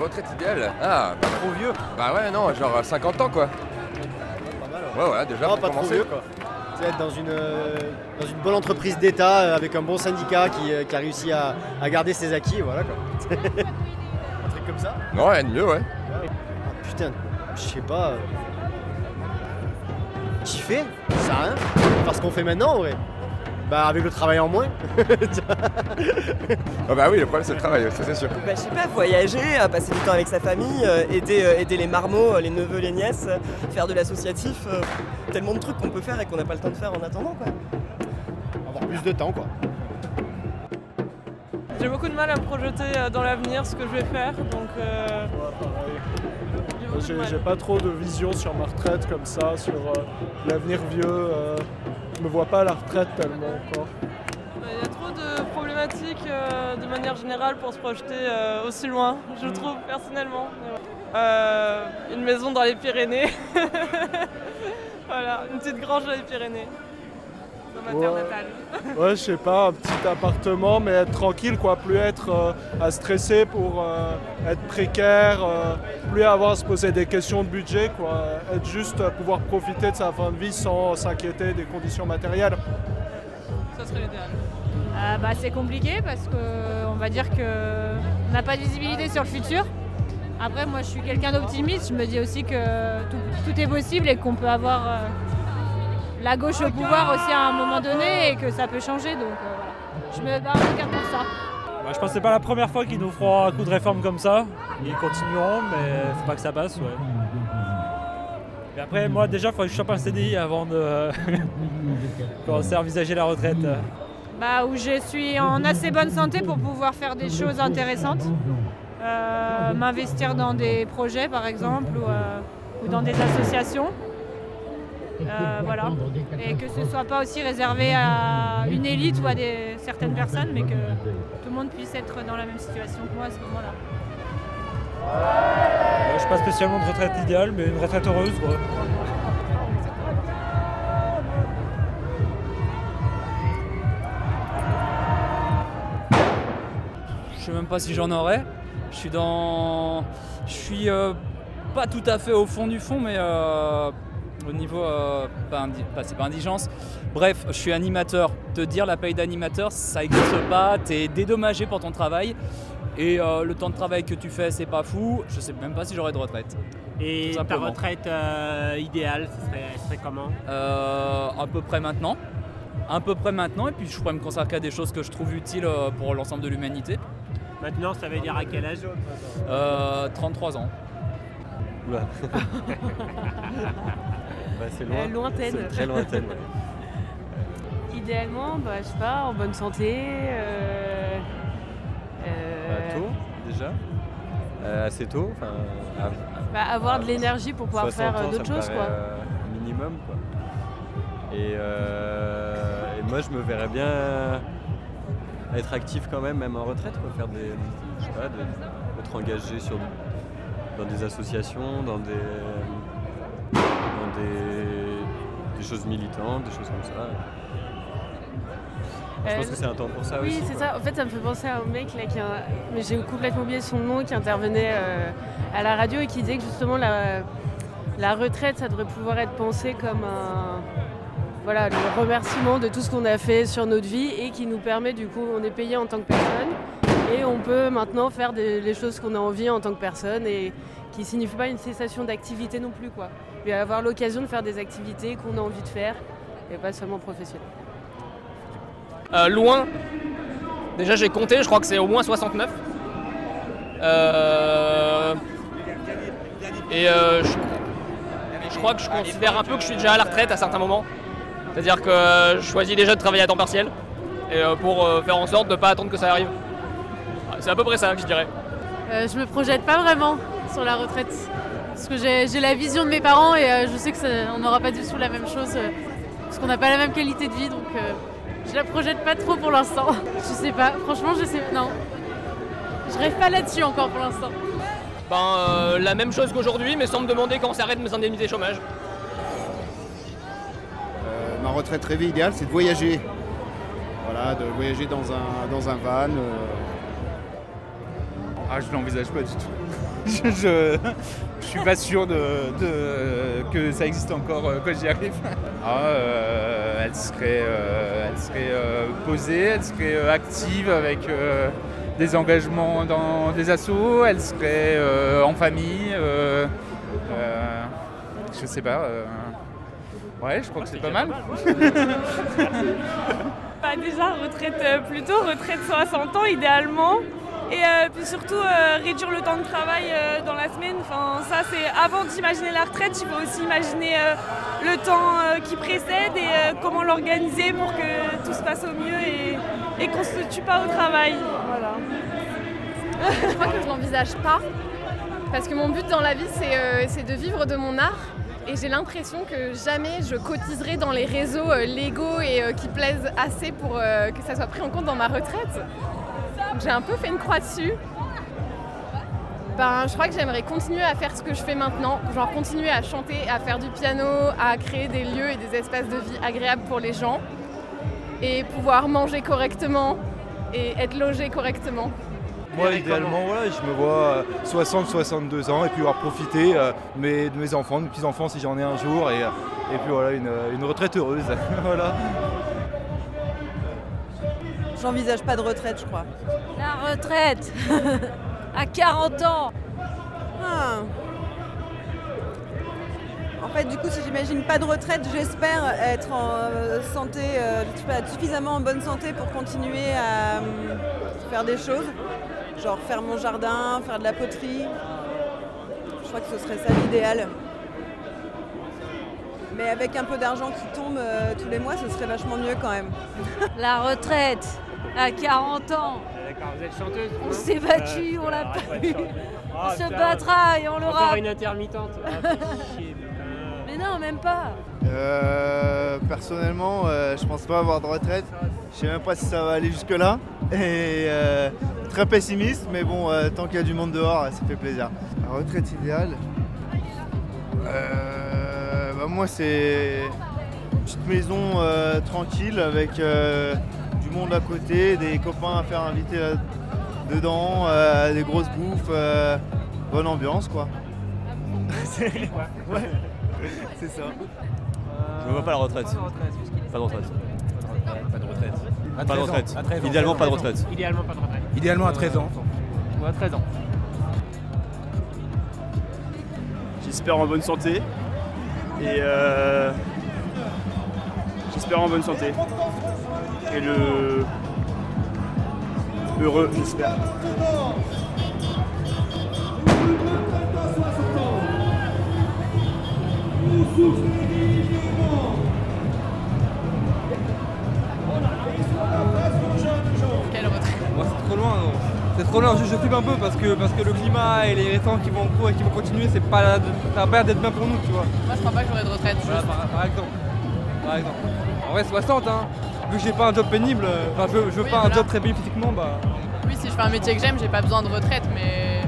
Retraite idéale. Ah, bah, Trop vieux. bah ouais, non, genre 50 ans quoi. Pas Ouais, voilà, déjà Non, pour pas trop vieux quoi. Tu sais, être dans une, euh, dans une bonne entreprise d'État euh, avec un bon syndicat qui, euh, qui a réussi à, à garder ses acquis, voilà quoi. un truc comme ça? Non, rien de mieux, ouais. Ah, putain, je sais pas. euh, Kiffer Ça sert à rien. Faire ce qu'on fait maintenant en vrai. Bah avec le travail en moins. Ah bah oui, le problème c'est le travail, ça c'est sûr. Bah, je sais pas, voyager, euh, passer du temps avec sa famille, euh, aider, euh, aider les marmots, les neveux, les nièces, faire de l'associatif, tellement de trucs qu'on peut faire et qu'on n'a pas le temps de faire en attendant quoi. Avoir plus de temps quoi. J'ai beaucoup de mal à me projeter dans l'avenir, ce que je vais faire, donc euh, j'ai pas trop de vision sur ma retraite comme ça, sur euh, l'avenir vieux. euh, je me vois pas à la retraite tellement encore. Il y a trop de problématiques euh, de manière générale pour se projeter euh, aussi loin, je trouve personnellement. Euh, une maison dans les Pyrénées. voilà, une petite grange dans les Pyrénées. Dans ma terre Ouais. natale. Ouais, je sais pas, un petit appartement, mais être tranquille, quoi. Plus être euh, à stresser pour euh, être précaire, euh, plus avoir à se poser des questions de budget, quoi. Être juste euh, pouvoir profiter de sa fin de vie sans s'inquiéter des conditions matérielles. Ça serait l'idéal. Euh, bah, c'est compliqué parce que on va dire que on n'a pas de visibilité sur le futur. Après, moi, je suis quelqu'un d'optimiste. Je me dis aussi que tout, tout est possible et qu'on peut avoir euh, la gauche au pouvoir aussi à un moment donné et que ça peut changer. Donc, euh, voilà. je me bats en tout pour ça. Bah, je pense que c'est pas la première fois qu'ils nous feront un coup de réforme comme ça. Ils continueront, mais faut pas que ça passe, ouais. Et après, moi déjà, il faut que je chope un CDI avant de commencer à envisager la retraite. Bah, où je suis en assez bonne santé pour pouvoir faire des choses intéressantes. Euh, M'investir dans des projets par exemple ou, euh, ou dans des associations. Euh, voilà. Et que ce soit pas aussi réservé à une élite ou à des, certaines personnes, mais que tout le monde puisse être dans la même situation que moi à ce moment-là. Euh, je suis pas spécialement de retraite idéale, mais une retraite heureuse, quoi. Je sais même pas si j'en aurais. Je suis dans. Je suis euh, pas tout à fait au fond du fond, mais euh, au niveau. euh, pas indi- pas- c'est pas indigence. Bref, je suis animateur. Te dire la paye d'animateur, ça n'existe pas. Tu es dédommagé pour ton travail. Et euh, le temps de travail que tu fais, c'est pas fou. Je sais même pas si j'aurai de retraite. Et ta retraite euh, idéale, ce serait, ce serait comment? Euh, à peu près maintenant. À peu près maintenant. Et puis je pourrais me consacrer à des choses que je trouve utiles pour l'ensemble de l'humanité. Maintenant, ça veut dire à quel âge? Euh, 33 ans. Oula. bah, c'est loin. Euh, lointaine. Très lointaine. ouais. Idéalement, bah, je sais pas, en bonne santé. euh, euh, Bah, tôt, déjà. Euh, assez tôt. Avoir de l'énergie pour pouvoir 60 faire euh, d'autres choses. paraît, Quoi. euh, minimum, quoi. Et, euh, et moi, je me verrais bien être actif quand même, même en retraite, quoi. Faire des. Je sais pas, de- être engagé sur, dans des associations, dans des. Des, des choses militantes, des choses comme ça. Je pense Euh, que c'est un temps pour ça oui, aussi. c'est quoi. ça. En fait, ça me fait penser à un mec là, qui a- mais j'ai complètement oublié son nom, qui intervenait euh, à la radio et qui disait que justement la, la retraite, ça devrait pouvoir être pensé comme un voilà le remerciement de tout ce qu'on a fait sur notre vie et qui nous permet du coup, on est payé en tant que personne et on peut maintenant faire des, les choses qu'on a envie en tant que personne et qui signifie pas une cessation d'activité non plus quoi. Mais avoir l'occasion de faire des activités qu'on a envie de faire et pas seulement professionnelles. Euh, loin, déjà j'ai compté, je crois que c'est au moins 69. Euh, et euh, je, je crois que je considère un peu que je suis déjà à la retraite à certains moments. C'est-à-dire que je choisis déjà de travailler à temps partiel et euh, pour faire en sorte de ne pas attendre que ça arrive. C'est à peu près ça que je dirais. Euh, je me projette pas vraiment sur la retraite. Parce que j'ai la vision de mes parents et euh, je sais qu'on n'aura pas du tout la même chose. euh, parce qu'on n'a pas la même qualité de vie. Donc euh, je la projette pas trop pour l'instant. je sais pas. Franchement, je sais. Non. Je rêve pas là-dessus encore pour l'instant. Ben, euh, la même chose qu'aujourd'hui, mais sans me demander quand s'arrêtent mes indemnités chômage. Euh, ma retraite rêvée idéale, c'est de voyager. Voilà, de voyager dans un, dans un van. euh, Ah, je l'envisage pas du tout. Je, je, je suis pas sûr de, de- que ça existe encore euh, quand j'y arrive. Ah, euh, elle serait, euh, elle serait euh, posée, elle serait euh, active avec euh, des engagements dans des assos, elle serait euh, en famille. euh, euh, je sais pas. euh, ouais, je crois que c'est pas mal. Bah, déjà, retraite euh, plutôt, retraite 60 ans idéalement. Et euh, puis surtout, euh, réduire le temps de travail euh, dans la semaine. Enfin, ça, c'est avant d'imaginer la retraite, il faut aussi imaginer le temps qui précède et comment l'organiser pour que tout se passe au mieux et, qu'on ne se tue pas au travail. Voilà. je crois que je l'envisage pas. Parce que mon but dans la vie, c'est de vivre de mon art. Et j'ai l'impression que jamais je cotiserai dans les réseaux légaux et qui plaisent assez pour que ça soit pris en compte dans ma retraite. J'ai un peu fait une croix dessus. Ben, je crois que j'aimerais continuer à faire ce que je fais maintenant, genre continuer à chanter, à faire du piano, à créer des lieux et des espaces de vie agréables pour les gens et pouvoir manger correctement et être logé correctement. Moi, idéalement, voilà, je me vois 60-62 ans et puis avoir profité euh, de mes, enfants, de mes petits-enfants si j'en ai un jour et, euh, puis voilà, une, une retraite heureuse. voilà. J'envisage pas de retraite, je crois. La retraite à 40 ans. Ah. En fait, du coup, si j'imagine pas de retraite, j'espère être en euh, santé, euh, suffisamment en bonne santé pour continuer à euh, faire des choses. Genre faire mon jardin, faire de la poterie. Je crois que ce serait ça l'idéal. Mais avec un peu d'argent qui tombe euh, tous les mois, ce serait vachement mieux quand même. La retraite à 40 ans. D'accord, vous êtes chanteuse On non s'est battu, Euh, on l'a ah, pas eu. On Ah, se putain. battra et on l'aura. Encore une intermittente. Ah, chier. Mais non, même pas. Euh, personnellement, euh, je pense pas avoir de retraite. Je sais même pas si ça va aller jusque-là. Et euh, très pessimiste, mais bon, euh, tant qu'il y a du monde dehors, ça fait plaisir. La retraite idéale euh, bah, Moi, c'est une petite maison euh, tranquille avec euh, du monde à côté, des copains à faire inviter là- dedans, euh, des grosses bouffes, euh, bonne ambiance quoi. C'est ouais, c'est ça. Je ne vois pas la retraite. Pas de retraite. Pas de retraite. À Pas de 13 ans. retraite. À 13 ans. Idéalement, pas de 13 ans. retraite. Idéalement pas de retraite. Idéalement à 13 ans. Ou à 13 ans. J'espère en bonne santé. Et euh, j'espère en bonne santé. Et le heureux, j'espère. Quelle retraite Moi, c'est trop loin. non. C'est trop loin. Je, je flippe un peu parce que, parce que le climat et les réformes qui vont en cours et qui vont continuer, c'est pas ça va pas l'air d'être bien pour nous, tu vois. Moi, je crois pas que j'aurai de retraite. Voilà, par, par exemple. Par exemple. En vrai, 60, hein. Vu que j'ai pas un job pénible, euh, enfin, je, veux- je veux Oui, pas un job très pénible physiquement, bah. Oui, si je fais un métier que j'aime, j'ai pas besoin de retraite, mais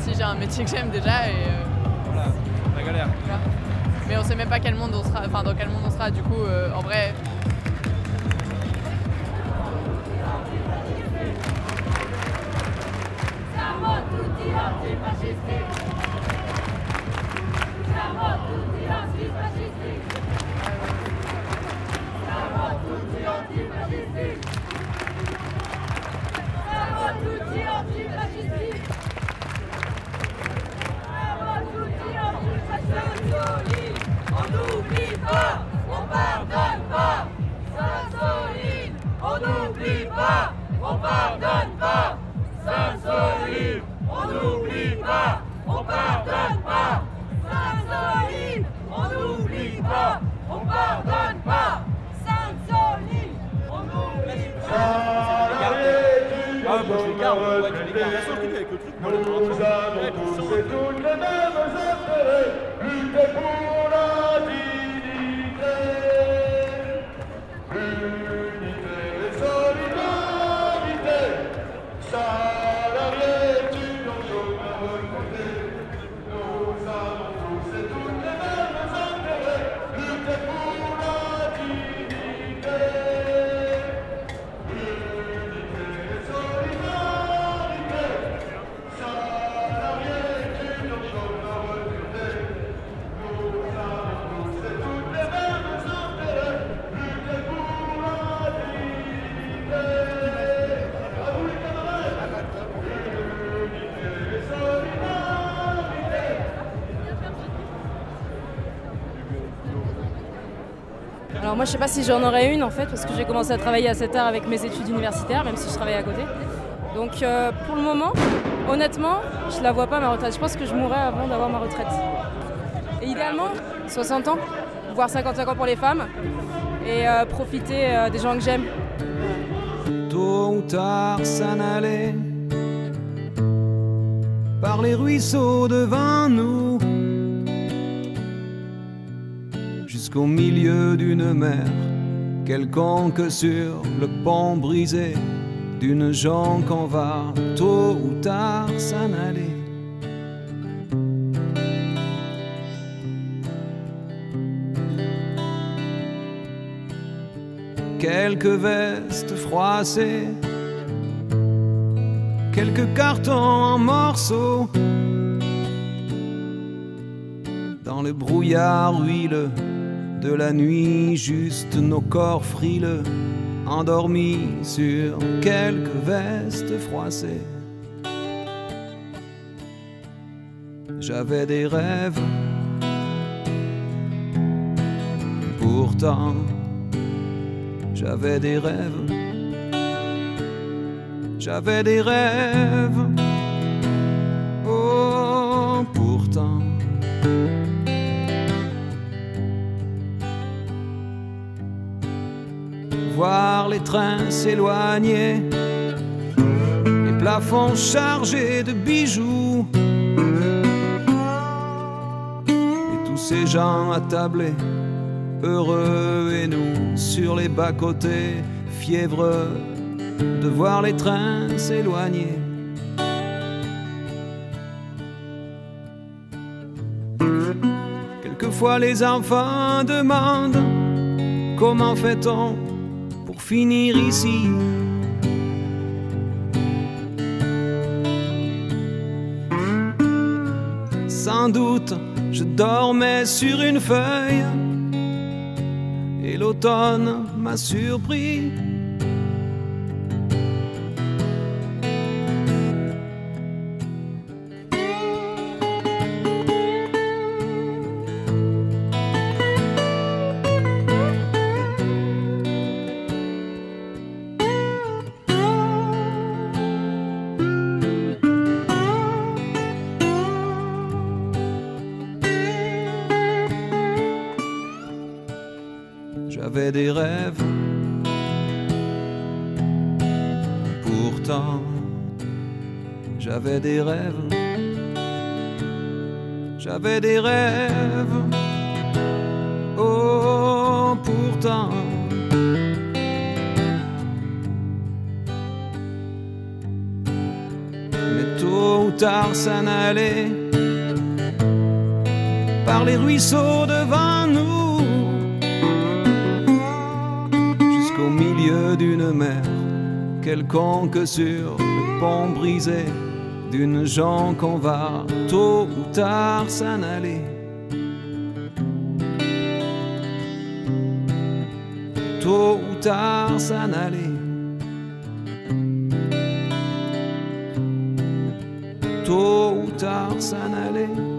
si j'ai un métier que j'aime déjà et euh, Voilà, la galère. voilà. mais on sait même pas quel monde on sera, enfin dans quel monde on sera. Du coup, euh, en vrai, Siamo tutti antifascisti. Siamo tutti antifascisti. Nous avons tous et toutes les mêmes intérêts, lutter pour la dignité. Moi, je sais pas si j'en aurais une en fait, parce que j'ai commencé à travailler assez tard avec mes études universitaires, même si je travaillais à côté. Donc, euh, pour le moment, honnêtement, je la vois pas ma retraite. Je pense que je mourrai avant d'avoir ma retraite. Et idéalement, 60 ans, voire 55 ans pour les femmes, et euh, profiter euh, des gens que j'aime. Tôt ou tard s'en aller par les ruisseaux devant nous jusqu'au milieu d'une mer quelconque sur le pont brisé d'une jonque qu'on va tôt ou tard s'en aller. Quelques vestes froissées, quelques cartons en morceaux, dans le brouillard huileux de la nuit, juste nos corps frileux, endormis sur quelques vestes froissées. J'avais des rêves, pourtant j'avais des rêves, j'avais des rêves, oh pourtant. Les trains s'éloigner, les plafonds chargés de bijoux, et tous ces gens attablés, heureux et nous sur les bas-côtés, fiévreux de voir les trains s'éloigner. Quelquefois les enfants demandent comment fait-on finir ici. Sans doute, je dormais sur une feuille et l'automne m'a surpris. J'avais des rêves, pourtant j'avais des rêves, j'avais des rêves, oh pourtant. Mais tôt ou tard s'en allait par les ruisseaux devant d'une mer quelconque sur le pont brisé d'une jonque qu'on va tôt ou tard s'en aller. Tôt ou tard s'en aller. Tôt ou tard s'en aller.